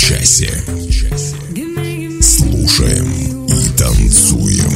Часе. Слушаем и танцуем.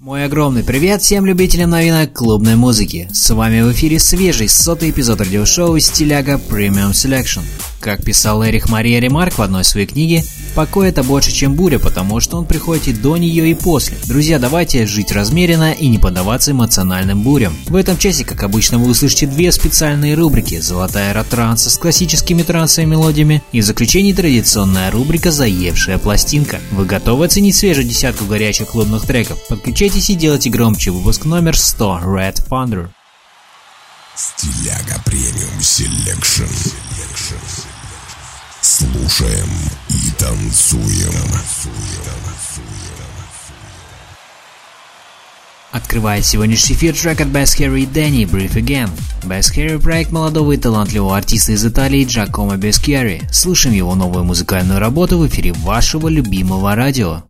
Мой огромный привет всем любителям новинок клубной музыки. С вами в эфире свежий сотый эпизод радиошоу «Стиляга Premium Selection». Как писал Эрих Мария Ремарк в одной своей книге, покой это больше, чем буря, потому что он приходит и до нее, и после. Друзья, давайте жить размеренно и не поддаваться эмоциональным бурям. В этом часе, как обычно, вы услышите две специальные рубрики «Золотая эра транса» с классическими трансовыми мелодиями и в заключении традиционная рубрика «Заевшая пластинка». Вы готовы оценить свежую десятку горячих клубных треков? Подключайтесь и делайте громче выпуск номер 100 Red Thunder. Стиляга Premium Selection. Слушаем и танцуем. Открывает сегодняшний эфир трек от Bass Harry и Danny Breathe Again. Bass Harry – проект молодого и талантливого артиста из Италии Джакомо Бескьяри. Слышим его новую музыкальную работу в эфире вашего любимого радио.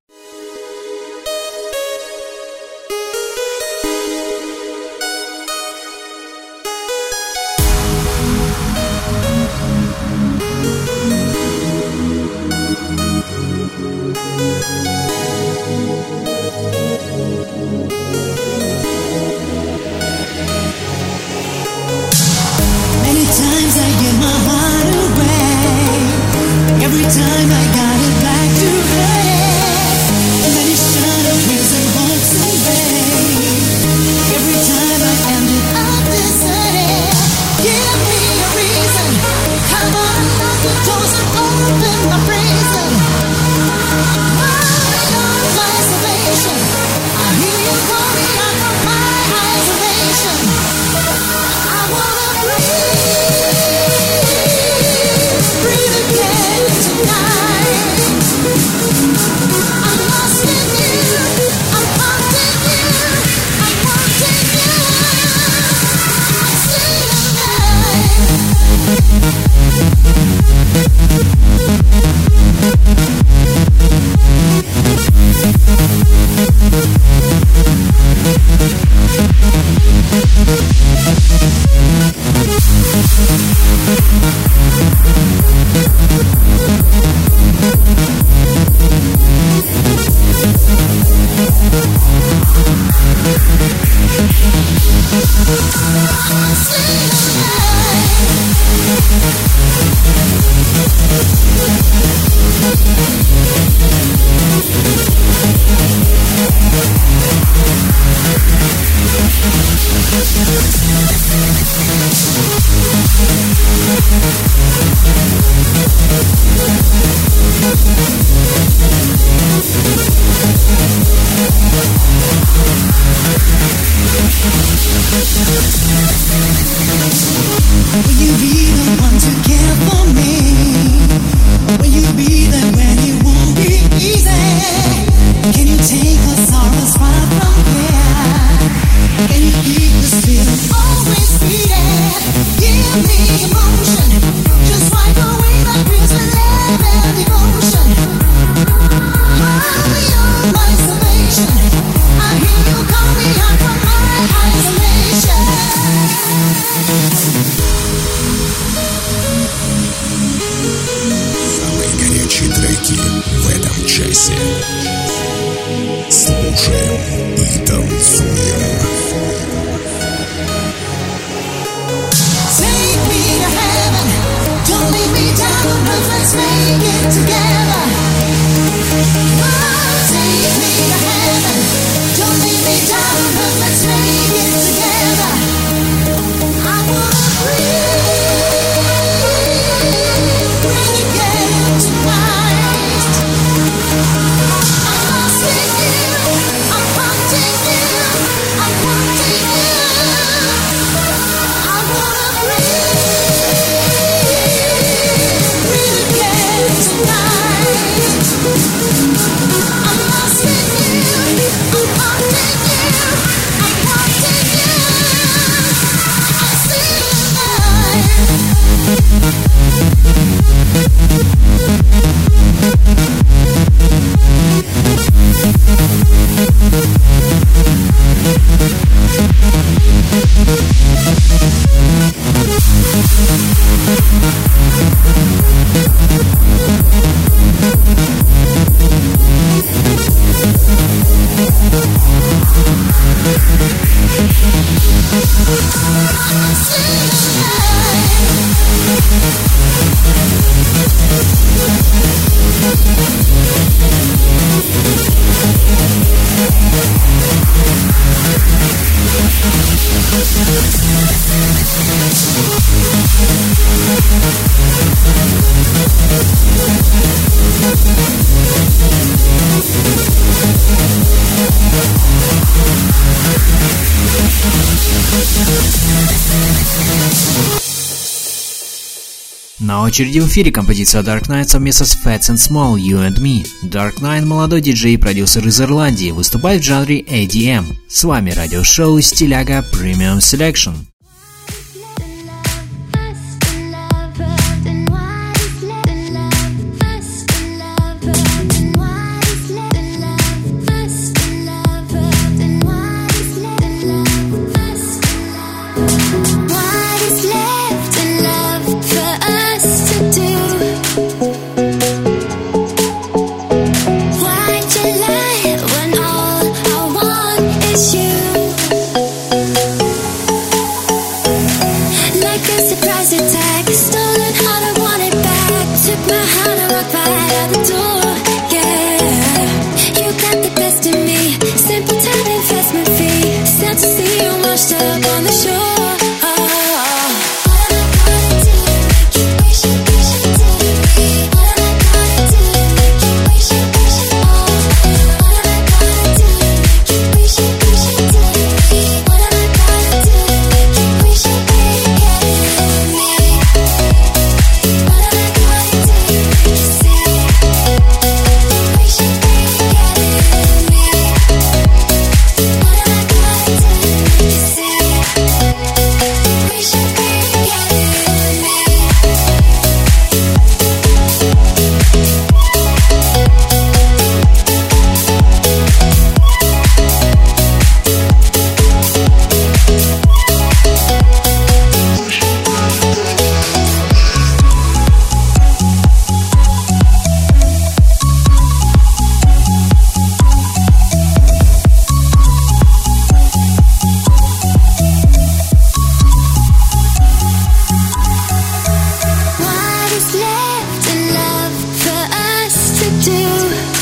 Очереди в эфире композиция Dark Knight совместно с Fats and Small, You and Me. Dark Knight – молодой диджей и продюсер из Ирландии, выступает в жанре ADM. С вами радиошоу Стиляга Premium Selection.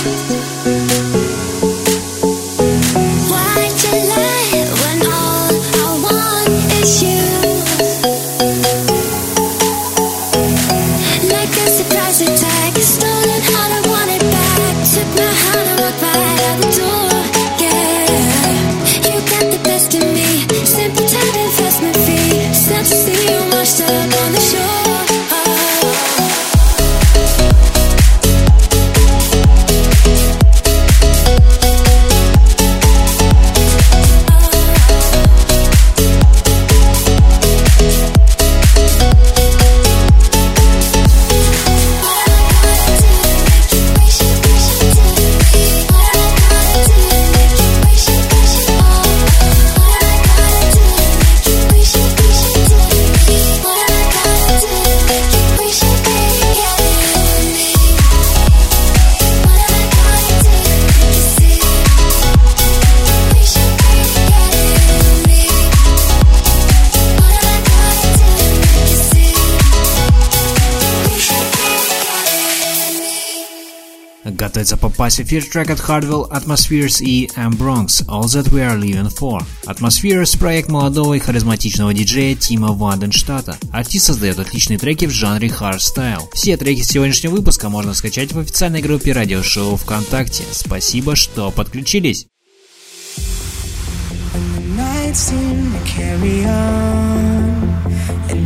Thank you. В эфир трек от Hardwell Atmospheres и M Bronx All That We Are Living For. Atmospheres – проект молодого и харизматичного диджея Тима Ванденштата. Артист создает отличные треки в жанре hardstyle. Все треки сегодняшнего выпуска можно скачать в официальной группе радиошоу ВКонтакте. Спасибо, что подключились.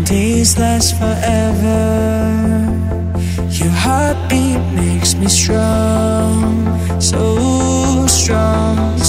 days last forever me strong, so strong.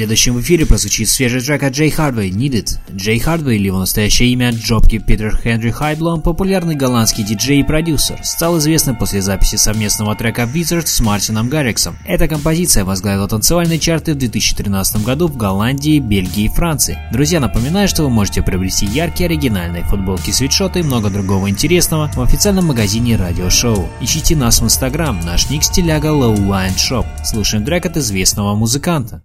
следующем эфире прозвучит свежий трек от Джей Хардвей «Needed». Джей Хардвей или его настоящее имя Джобки Питер Хенри Хайблом, популярный голландский диджей и продюсер, стал известным после записи совместного трека Wizard с Мартином Гарриксом. Эта композиция возглавила танцевальные чарты в 2013 году в Голландии, Бельгии и Франции. Друзья, напоминаю, что вы можете приобрести яркие оригинальные футболки, свитшоты и много другого интересного в официальном магазине Радио Шоу. Ищите нас в Инстаграм, наш ник стиляга Low Line Shop. Слушаем трек от известного музыканта.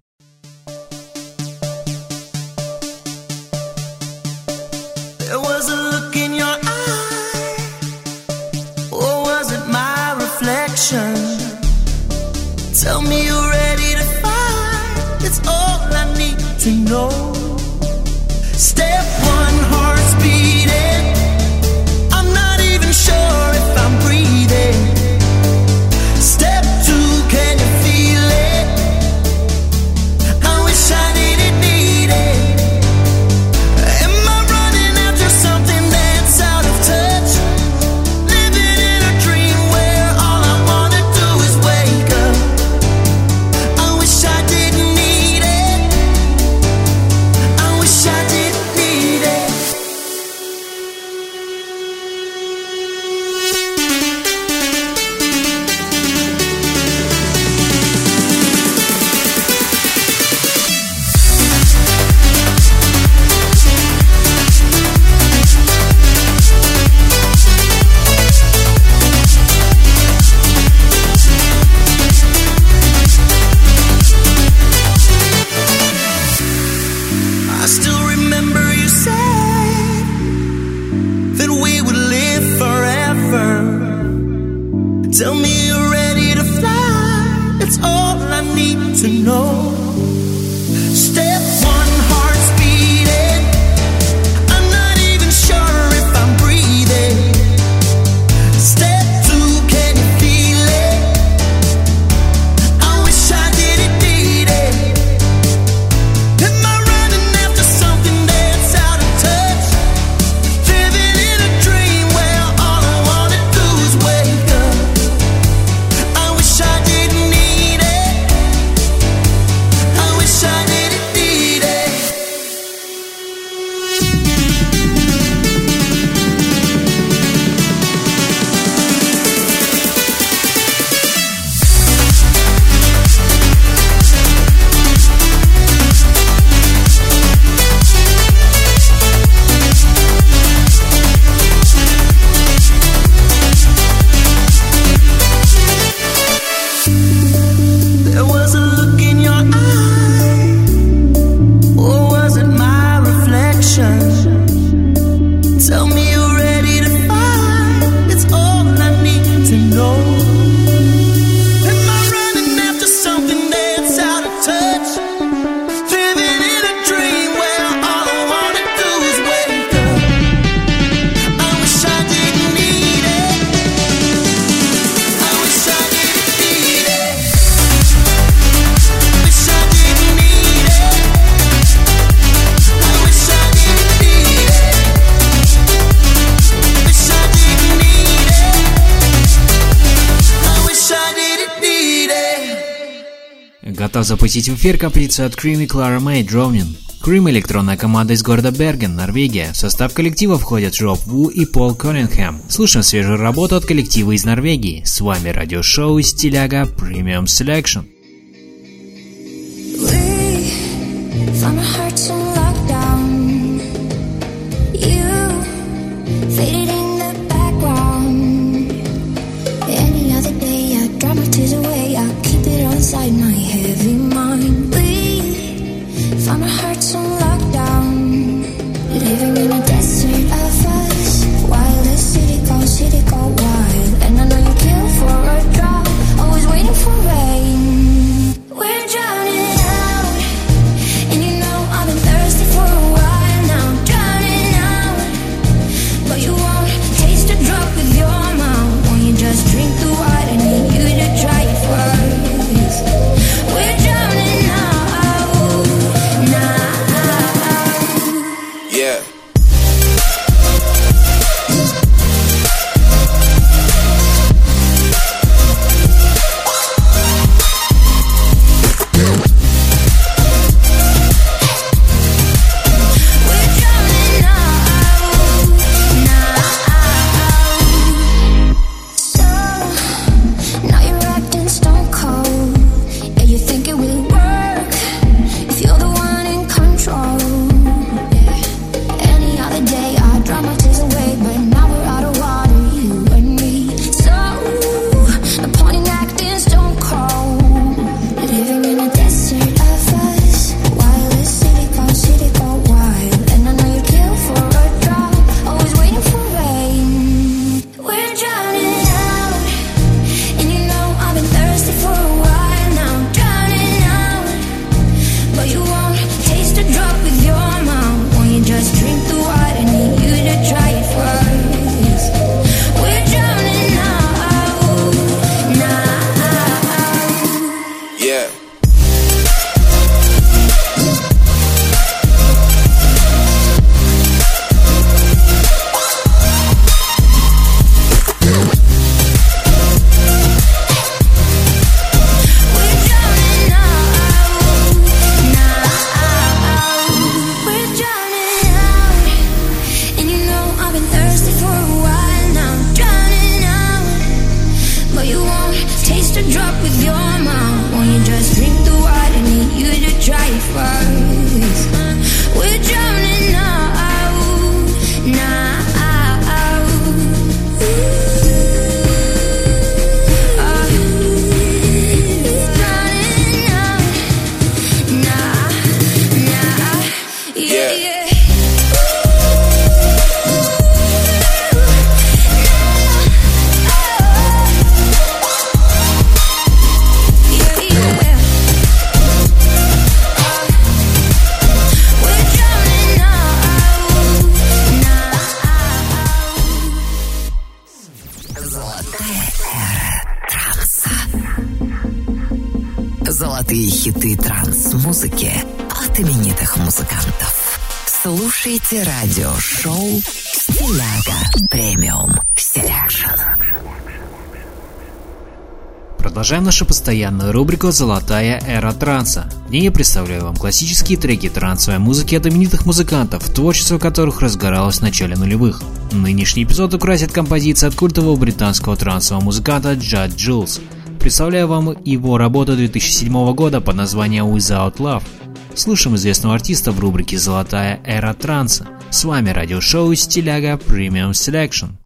Запустить в эфир композицию от Cream и Clara May Drowning. Cream – электронная команда из города Берген, Норвегия. В состав коллектива входят Роб Ву и Пол Коннингхэм. Слушаем свежую работу от коллектива из Норвегии. С вами радиошоу Стиляга Premium Selection. Hearts you won't taste a drop with your mouth. Won't you just drink the water? Need you to try it first. Слушайте радиошоу «Стиляга Premium Selection». Продолжаем нашу постоянную рубрику «Золотая эра транса». В ней я представляю вам классические треки трансовой музыки от именитых музыкантов, творчество которых разгоралось в начале нулевых. Нынешний эпизод украсит композиция от культового британского трансового музыканта Judge Jules. Представляю вам его работу 2007 года под названием Without Love. Слушаем известного артиста в рубрике «Золотая эра транса». С вами радиошоу «Стиляга Premium Selection».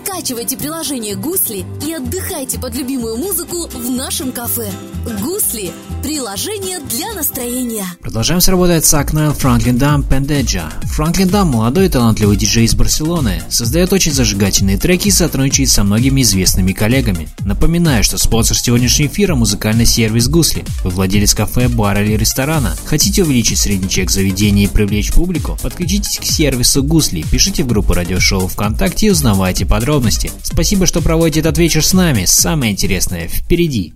скачивайте приложение «Гусли» и отдыхайте под любимую музыку в нашем кафе. «Гусли» – приложение для настроения. Продолжаем сработать с окна Франклин Дам Пендеджа. Франклин Дам – молодой и талантливый диджей из Барселоны. Создает очень зажигательные треки и сотрудничает со многими известными коллегами. Напоминаю, что спонсор сегодняшнего эфира – музыкальный сервис «Гусли». Вы владелец кафе, бара или ресторана. Хотите увеличить средний чек заведения и привлечь публику? Подключитесь к сервису «Гусли». Пишите в группу радиошоу ВКонтакте и узнавайте подробности. Спасибо, что проводите этот вечер с нами. Самое интересное впереди.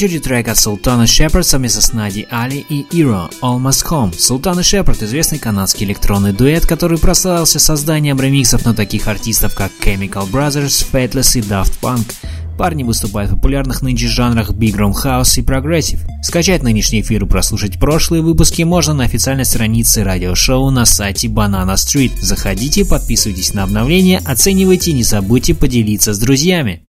Очереди трек от Султана Шепард совместно с Нади Али и Иро Almost Home. Султан и Шепард – известный канадский электронный дуэт, который прославился созданием ремиксов на таких артистов, как Chemical Brothers, Fateless и Daft Punk. Парни выступают в популярных нынче жанрах Big Room House и Progressive. Скачать нынешний эфир и прослушать прошлые выпуски можно на официальной странице радиошоу на сайте Banana Street. Заходите, подписывайтесь на обновления, оценивайте и не забудьте поделиться с друзьями.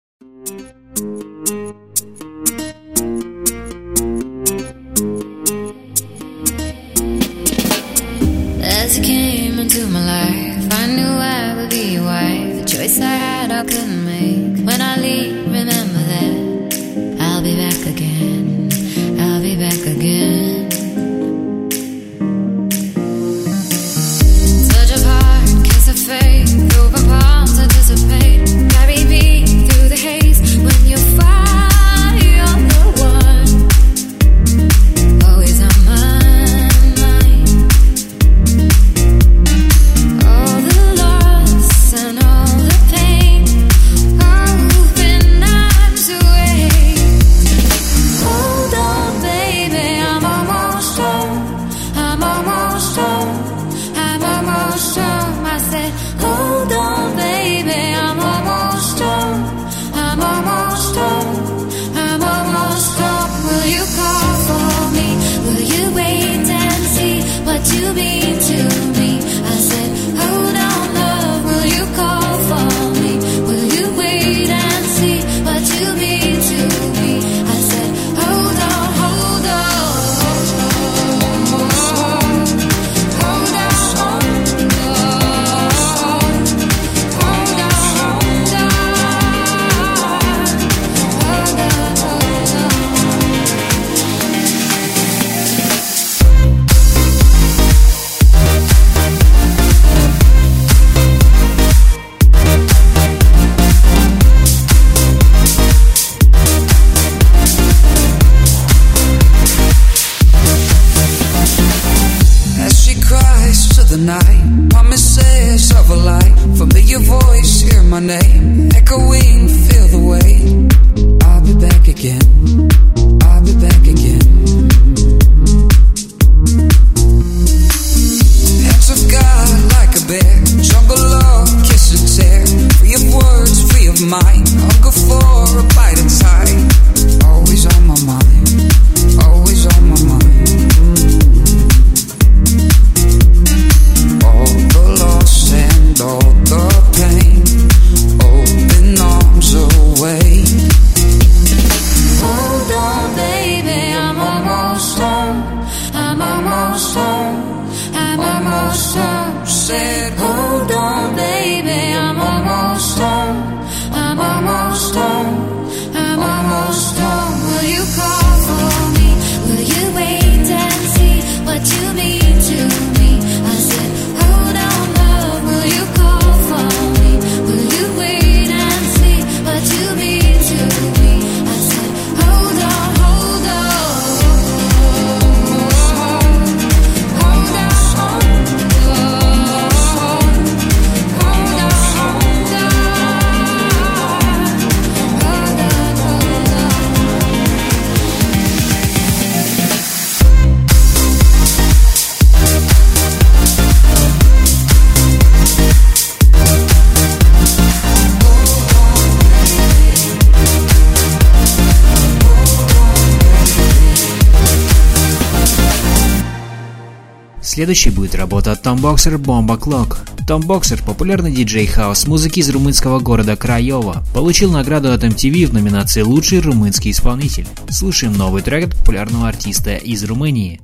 Дебютирует работа от Tomboxer Bomba Clock. Tomboxer – популярный диджей хаос-музыки из румынского города Краева. Получил награду от MTV в номинации «Лучший румынский исполнитель». Слушаем новый трек от популярного артиста из Румынии.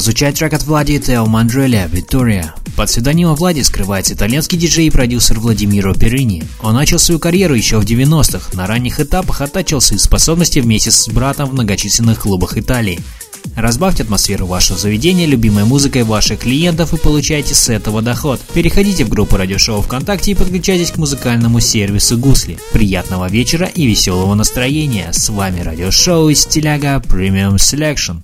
Прозвучать трек от Влади Тео Мандреля «Виктория». Под псевдонимом Влади скрывается итальянский диджей и продюсер Владимиро Перини. Он начал свою карьеру еще в 90-х, на ранних этапах оттачивал свои способности вместе с братом в многочисленных клубах Италии. Разбавьте атмосферу вашего заведения любимой музыкой ваших клиентов и получайте с этого доход. Переходите в группу радиошоу ВКонтакте и подключайтесь к музыкальному сервису Гусли. Приятного вечера и веселого настроения. С вами радиошоу из Стиляга Premium Selection.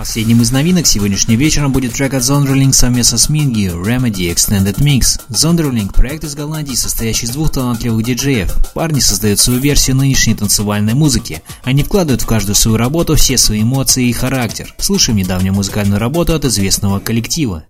Последним из новинок сегодняшним вечером будет трек от Zonderling совместно с Mingyu Remedy Extended Mix. Zonderling – проект из Голландии, состоящий из двух талантливых диджеев. Парни создают свою версию нынешней танцевальной музыки. Они вкладывают в каждую свою работу все свои эмоции и характер. Слушаем недавнюю музыкальную работу от известного коллектива.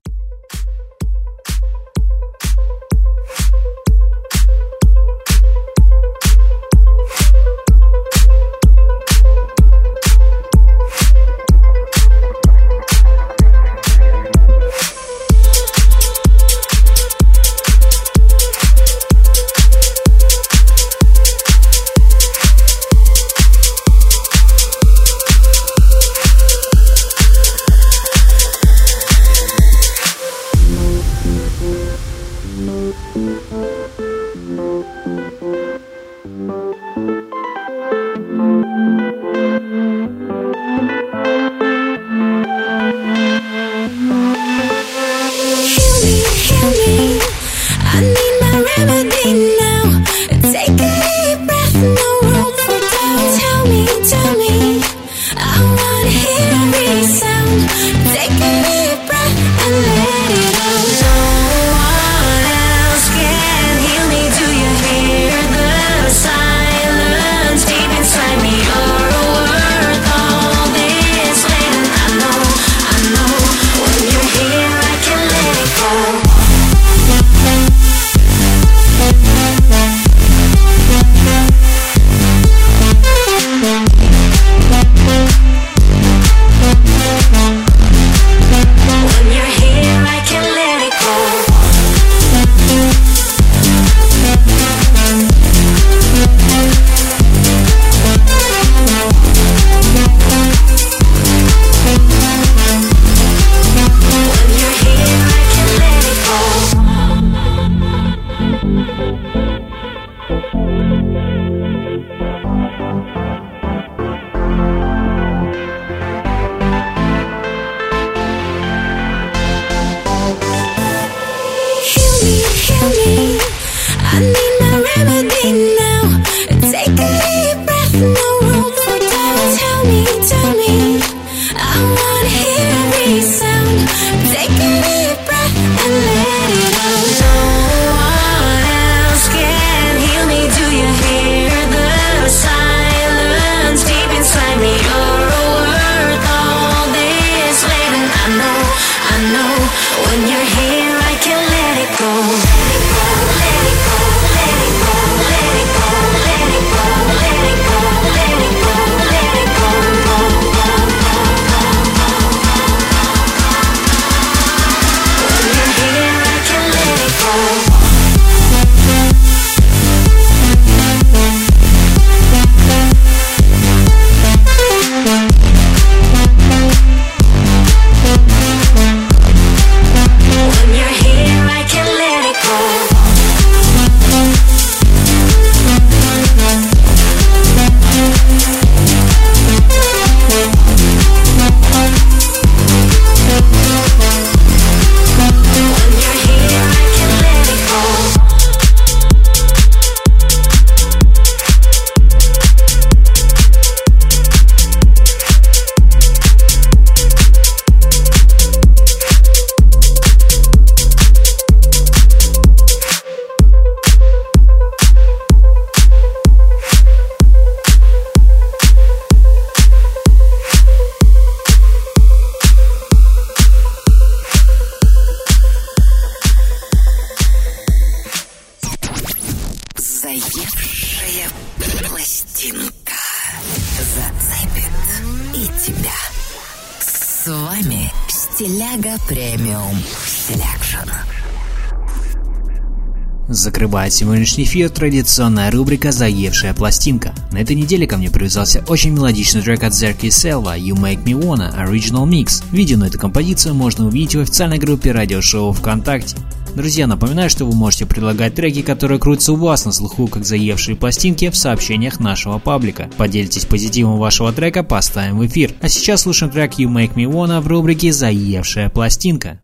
Закрывает сегодняшний эфир традиционная рубрика «Заевшая пластинка». На этой неделе ко мне привязался очень мелодичный трек от Зерки Селва «You Make Me Wanna» Original Mix. Видео на эту композицию можно увидеть в официальной группе радиошоу ВКонтакте. Друзья, напоминаю, что вы можете предлагать треки, которые крутятся у вас на слуху, как заевшие пластинки в сообщениях нашего паблика. Поделитесь позитивом вашего трека, поставим в эфир. А сейчас слушаем трек You Make Me Wanna в рубрике «Заевшая пластинка».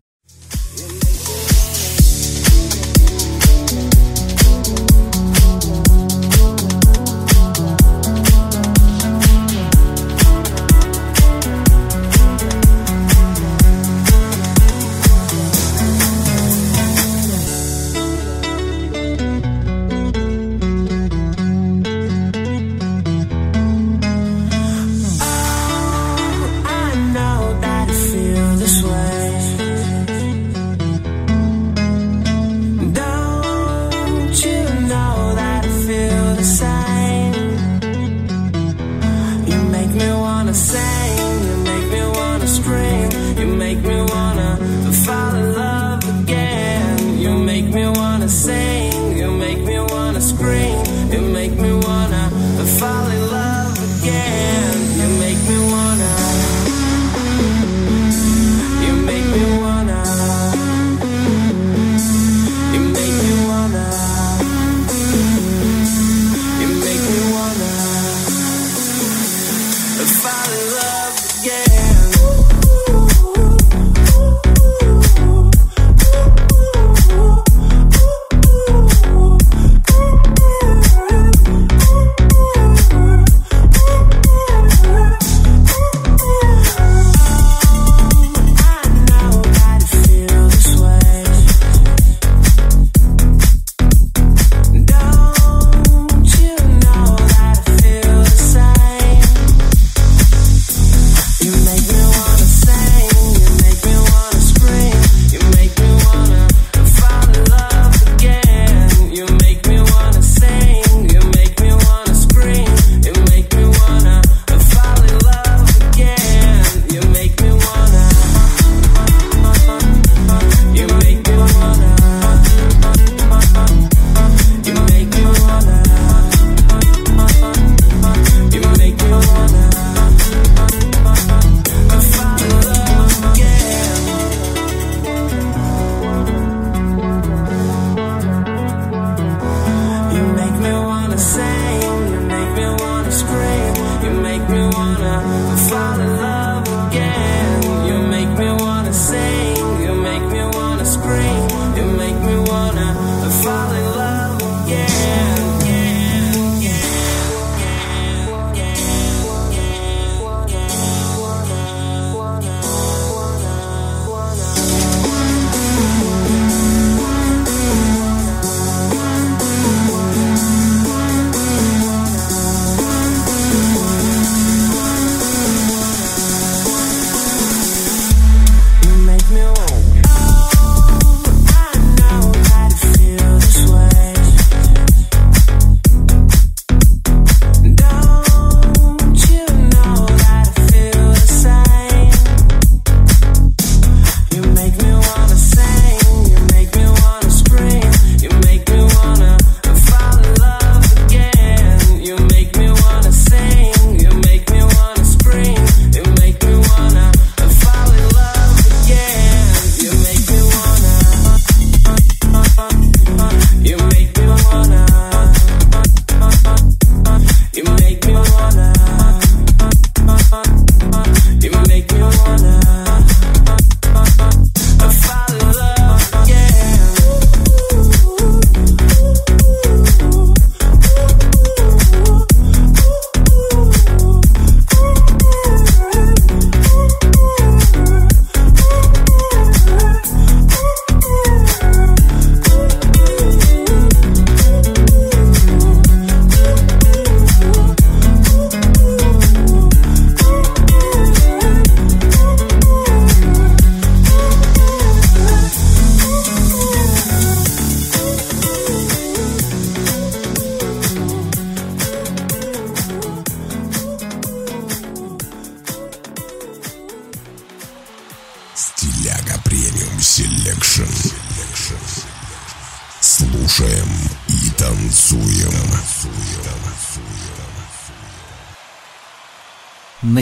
I